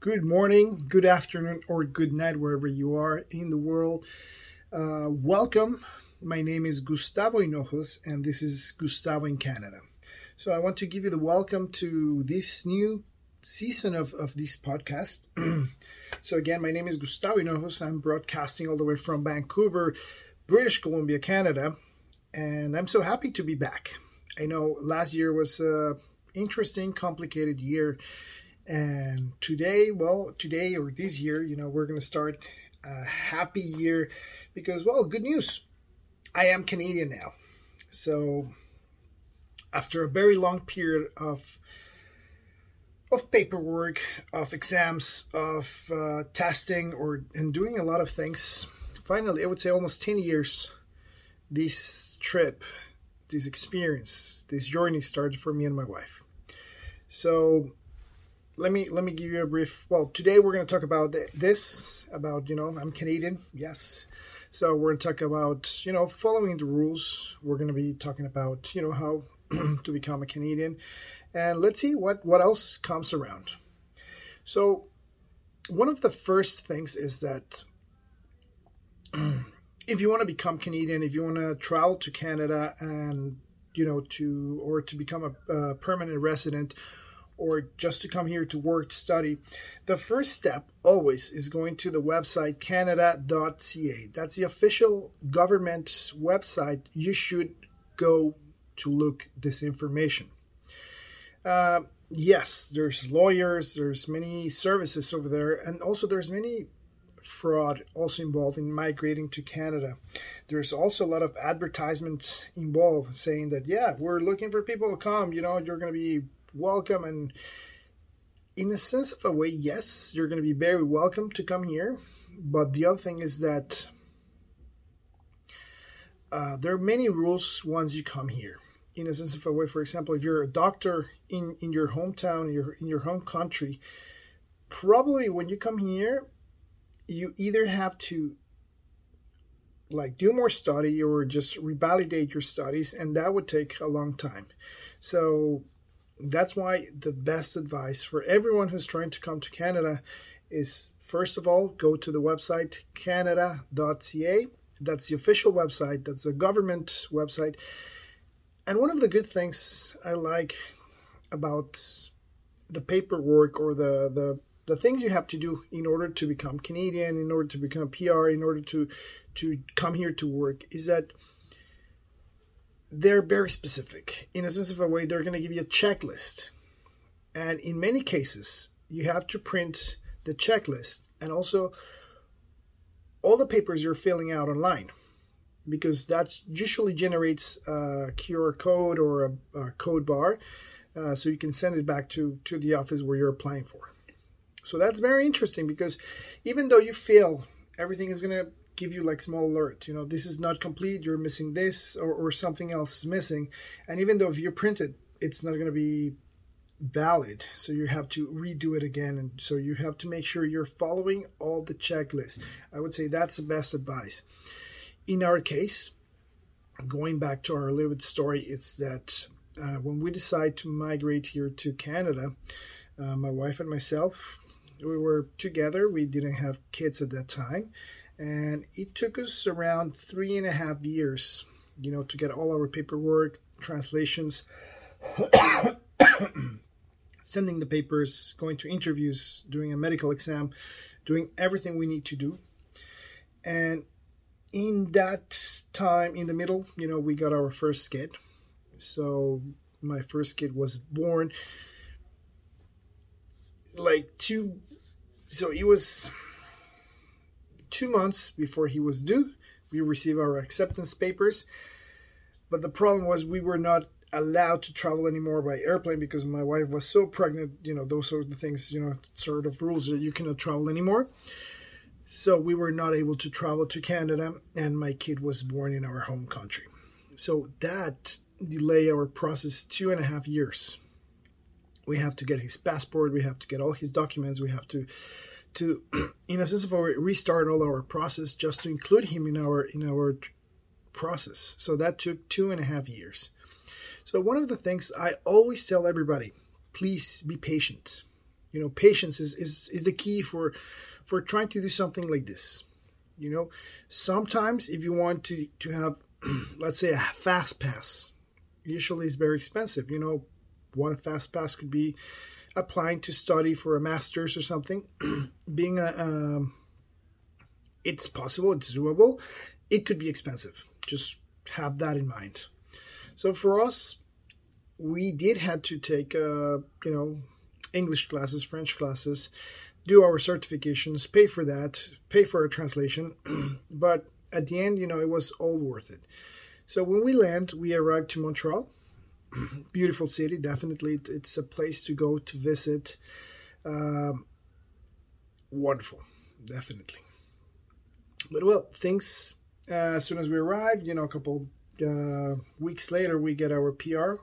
good morning, good afternoon, or good night, wherever you are in the world. Uh, welcome. My name is Gustavo Hinojos, and this is Gustavo in Canada. So, I want to give you the welcome to this new season of, of this podcast. so, again, my name is Gustavo Hinojos. I'm broadcasting all the way from Vancouver, British Columbia, Canada, and I'm so happy to be back. I know last year was a interesting, complicated year and today, well, today or this year, you know, we're going to start a happy year because, well, good news. I am Canadian now. So, after a very long period of of paperwork, of exams, of uh, testing, or and doing a lot of things, finally, I would say almost ten years. This trip, this experience, this journey started for me and my wife. So let me let me give you a brief. Well, today we're going to talk about this about you know I'm Canadian, yes. So we're going to talk about you know following the rules. We're going to be talking about you know how to become a Canadian, and let's see what what else comes around. So one of the first things is that if you want to become Canadian, if you want to travel to Canada and you know to or to become a, a permanent resident or just to come here to work, study, the first step always is going to the website canada.ca. That's the official government website. You should go to look this information. Uh, yes, there's lawyers, there's many services over there, and also there's many fraud also involved in migrating to Canada. There's also a lot of advertisements involved saying that yeah, we're looking for people to come. You know, you're going to be welcome and in a sense of a way yes you're going to be very welcome to come here but the other thing is that uh, there are many rules once you come here. In a sense of a way for example if you're a doctor in in your hometown in your in your home country probably when you come here you either have to like do more study or just revalidate your studies and that would take a long time. So that's why the best advice for everyone who's trying to come to Canada is first of all, go to the website canada.ca. That's the official website, that's a government website. And one of the good things I like about the paperwork or the, the the things you have to do in order to become Canadian, in order to become PR, in order to to come here to work is that they're very specific. In a sense of a way, they're going to give you a checklist. And in many cases, you have to print the checklist and also all the papers you're filling out online because that usually generates a QR code or a, a code bar uh, so you can send it back to, to the office where you're applying for. So that's very interesting because even though you feel everything is going to give you like small alert you know this is not complete you're missing this or, or something else is missing. And even though if you print it it's not going to be valid. So you have to redo it again and so you have to make sure you're following all the checklists. I would say that's the best advice. In our case going back to our little bit story it's that uh, when we decide to migrate here to canada uh, my wife and myself we were together. We didn't have kids at that time and it took us around three and a half years you know to get all our paperwork translations sending the papers going to interviews doing a medical exam doing everything we need to do. And in that time in the middle you know we got our first kid. So my first kid was born like two so it was two months before he was due, we received our acceptance papers. But the problem was we were not allowed to travel anymore by airplane because my wife was so pregnant. You know, those sort of things, you know, sort of rules that you cannot travel anymore. So we were not able to travel to Canada, and my kid was born in our home country. So that delayed our process two and a half years. We have to get his passport, we have to get all his documents, we have to to, in a sense of a restart all our process just to include him in our in our process. So that took two and a half years. So one of the things I always tell everybody, please be patient. You know, patience is, is, is the key for for trying to do something like this. You know, sometimes if you want to to have, let's say, a fast pass, usually it's very expensive. You know, one fast pass could be applying to study for a master's or something. Being a, um, it's possible, it's doable. It could be expensive. Just have that in mind. So for us, we did had to take, uh, you know, English classes, French classes, do our certifications, pay for that, pay for a translation. but at the end, you know, it was all worth it. So when we land, we arrived to Montreal. Beautiful city, definitely. It's a place to go to visit. Um, wonderful, definitely. But well, things uh, as soon as we arrived, you know, a couple uh, weeks later, we get our PR.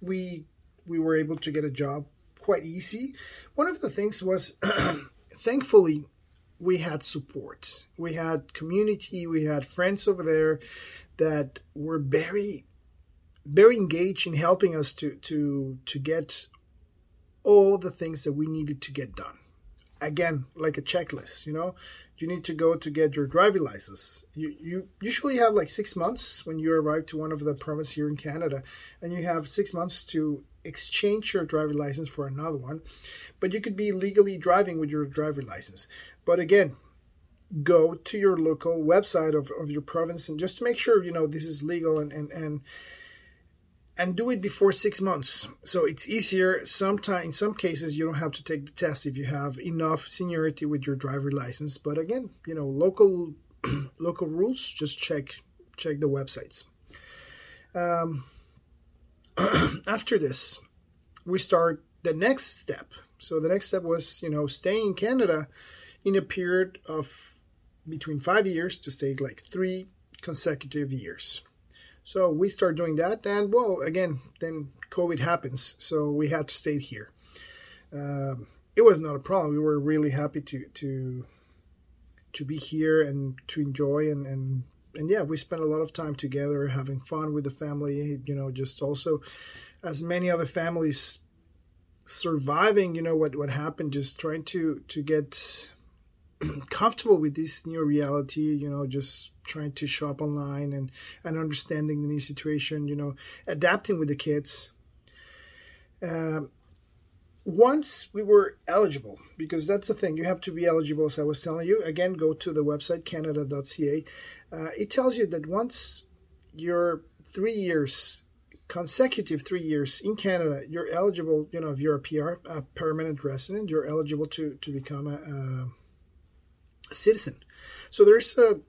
We we were able to get a job quite easy. One of the things was, thankfully, we had support. We had community. We had friends over there that were very, very engaged in helping us to to to get all the things that we needed to get done. Again, like a checklist, you know, you need to go to get your driving license. You, you usually have like six months when you arrive to one of the provinces here in Canada, and you have six months to exchange your driver license for another one. But you could be legally driving with your driver license. But again, go to your local website of, of your province and just to make sure you know this is legal and and and and do it before six months. So it's easier. Sometimes, in some cases, you don't have to take the test if you have enough seniority with your driver license. But again, you know, local local rules. Just check check the websites. Um, after this, we start the next step. So the next step was, you know, staying in Canada in a period of between five years to stay like three consecutive years. So we start doing that, and well, again, then COVID happens, so we had to stay here. Um, it was not a problem. We were really happy to to to be here and to enjoy and and and yeah, we spent a lot of time together, having fun with the family. You know, just also as many other families surviving. You know what what happened, just trying to to get comfortable with this new reality. You know, just trying to shop online and and understanding the new situation you know adapting with the kids um, once we were eligible because that's the thing you have to be eligible as i was telling you again go to the website canada.ca uh, it tells you that once you're three years consecutive three years in canada you're eligible you know if you're a pr a permanent resident you're eligible to to become a, a citizen so there's a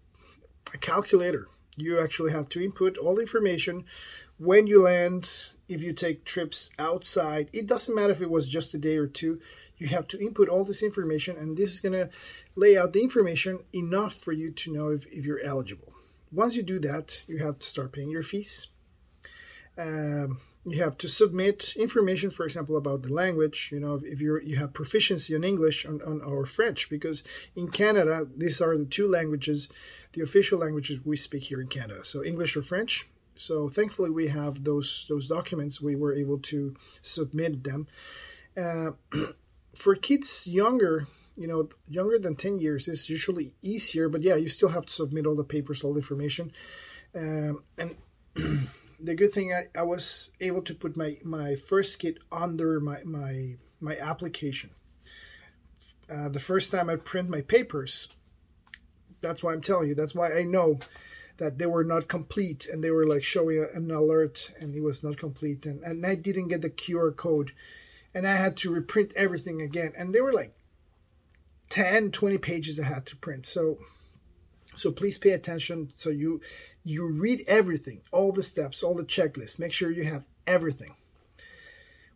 a calculator. You actually have to input all the information when you land, if you take trips outside. It doesn't matter if it was just a day or two. You have to input all this information, and this is going to lay out the information enough for you to know if, if you're eligible. Once you do that, you have to start paying your fees. Um, you have to submit information, for example, about the language. You know, if you you have proficiency in English on, on, or French, because in Canada these are the two languages, the official languages we speak here in Canada. So English or French. So thankfully we have those those documents. We were able to submit them. Uh, for kids younger, you know, younger than ten years is usually easier. But yeah, you still have to submit all the papers, all the information, um, and. the good thing I, I was able to put my, my first kit under my, my, my application. Uh, the first time I print my papers, that's why I'm telling you. That's why I know that they were not complete and they were like showing an alert and it was not complete and, and I didn't get the QR code and I had to reprint everything again and they were like 10 20 pages I had to print so so please pay attention so you you read everything, all the steps, all the checklists. Make sure you have everything.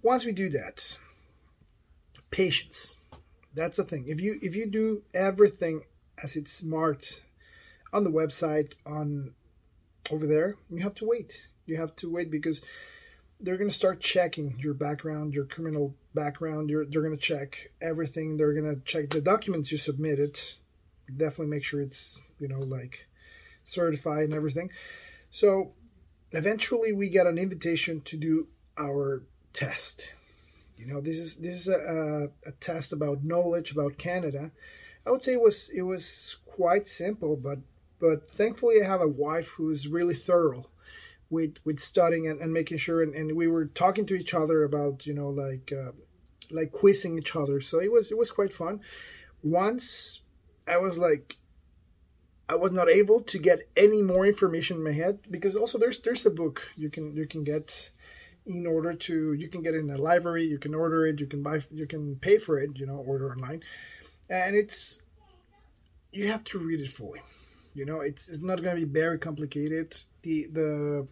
Once we do that, patience. That's the thing. If you if you do everything as it's marked on the website on over there, you have to wait. You have to wait because they're going to start checking your background, your criminal background. You're, they're going to check everything. They're going to check the documents you submitted. Definitely make sure it's you know like certified and everything. So eventually we got an invitation to do our test. You know, this is this is a, a test about knowledge about Canada. I would say it was it was quite simple, but but thankfully I have a wife who's really thorough with with studying and, and making sure and, and we were talking to each other about you know like uh, like quizzing each other so it was it was quite fun once i was like i was not able to get any more information in my head because also there's there's a book you can you can get in order to you can get in a library you can order it you can buy you can pay for it you know order online. And it's you have to read it fully. You know it's, it's not going to be very complicated. The the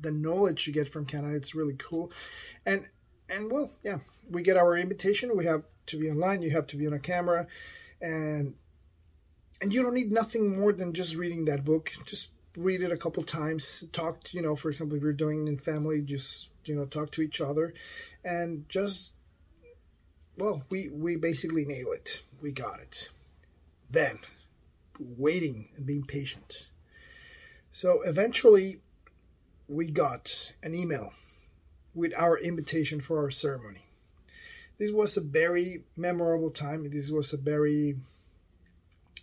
the knowledge you get from canada it's really cool. And and well yeah we get our invitation. We have to be online. You have to be on a camera. And and you don't need nothing more than just reading that book. Just read it a couple times. Talk you know for example if you're doing it in family just you know talk to each other. And just well we we basically nail it. We got it. Then waiting and being patient. So eventually we got an email with our invitation for our ceremony. This was a very memorable time. This was a very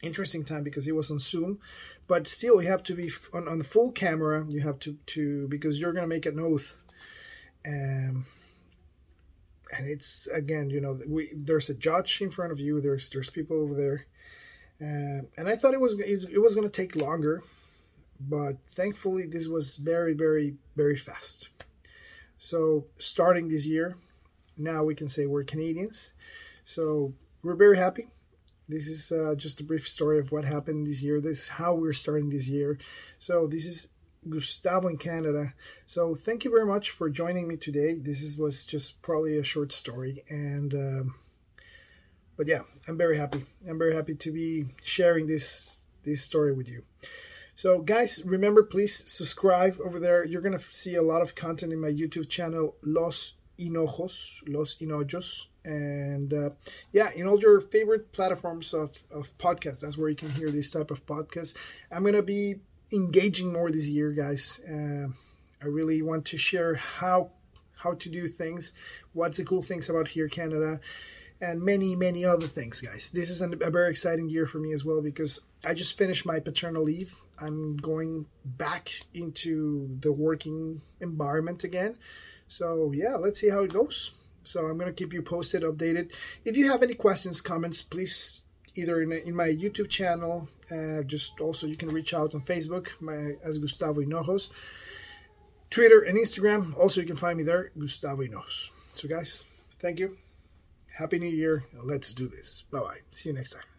interesting time because it was on Zoom, but still you have to be on, on the full camera. You have to to because you're gonna make an oath, um, and it's again you know we there's a judge in front of you. There's there's people over there, um, and I thought it was it was gonna take longer, but thankfully this was very very very fast. So starting this year, now we can say we're Canadians. So we're very happy this is uh, just a brief story of what happened this year. This is how we're starting this year. So this is Gustavo in Canada. So thank you very much for joining me today. This is, was just probably a short story, and um, but yeah, I'm very happy. I'm very happy to be sharing this this story with you. So guys, remember please subscribe over there. You're gonna see a lot of content in my YouTube channel, Los Hinojos, Los Hinojos. And uh, yeah, in all your favorite platforms of, of podcasts, that's where you can hear this type of podcast. I'm going to be engaging more this year, guys. Uh, I really want to share how how to do things, what's the cool things about here, Canada, and many, many other things, guys. This is a very exciting year for me as well because I just finished my paternal leave. I'm going back into the working environment again. So yeah, let's see how it goes. So I'm gonna keep you posted, updated. If you have any questions, comments, please either in, in my YouTube channel, uh, just also you can reach out on Facebook my, as Gustavo Hinojos, Twitter and Instagram. Also, you can find me there, Gustavo Hinojos. So guys, thank you. Happy New Year. Let's do this. Bye bye. See you next time.